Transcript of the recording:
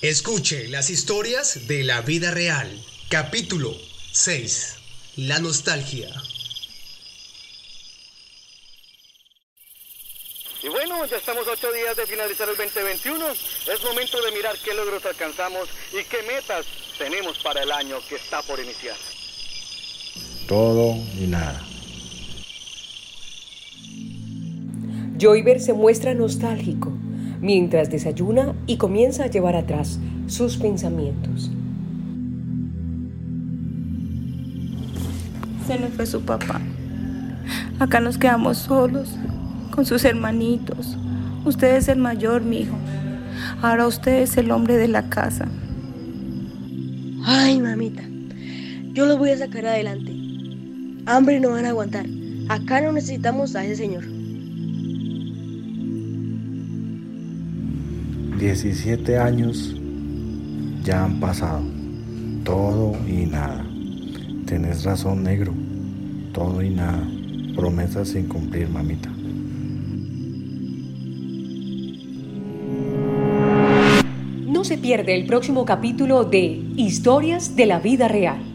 Escuche las historias de la vida real. Capítulo 6. La nostalgia. Y bueno, ya estamos a ocho días de finalizar el 2021. Es momento de mirar qué logros alcanzamos y qué metas tenemos para el año que está por iniciar. Todo y nada. Joyver se muestra nostálgico mientras desayuna y comienza a llevar atrás sus pensamientos. Se nos fue su papá. Acá nos quedamos solos, con sus hermanitos. Usted es el mayor, mi hijo. Ahora usted es el hombre de la casa. Ay, mamita, yo lo voy a sacar adelante. Hambre no van a aguantar. Acá no necesitamos a ese señor. 17 años ya han pasado. Todo y nada. Tenés razón, negro. Todo y nada. Promesas sin cumplir, mamita. No se pierde el próximo capítulo de Historias de la Vida Real.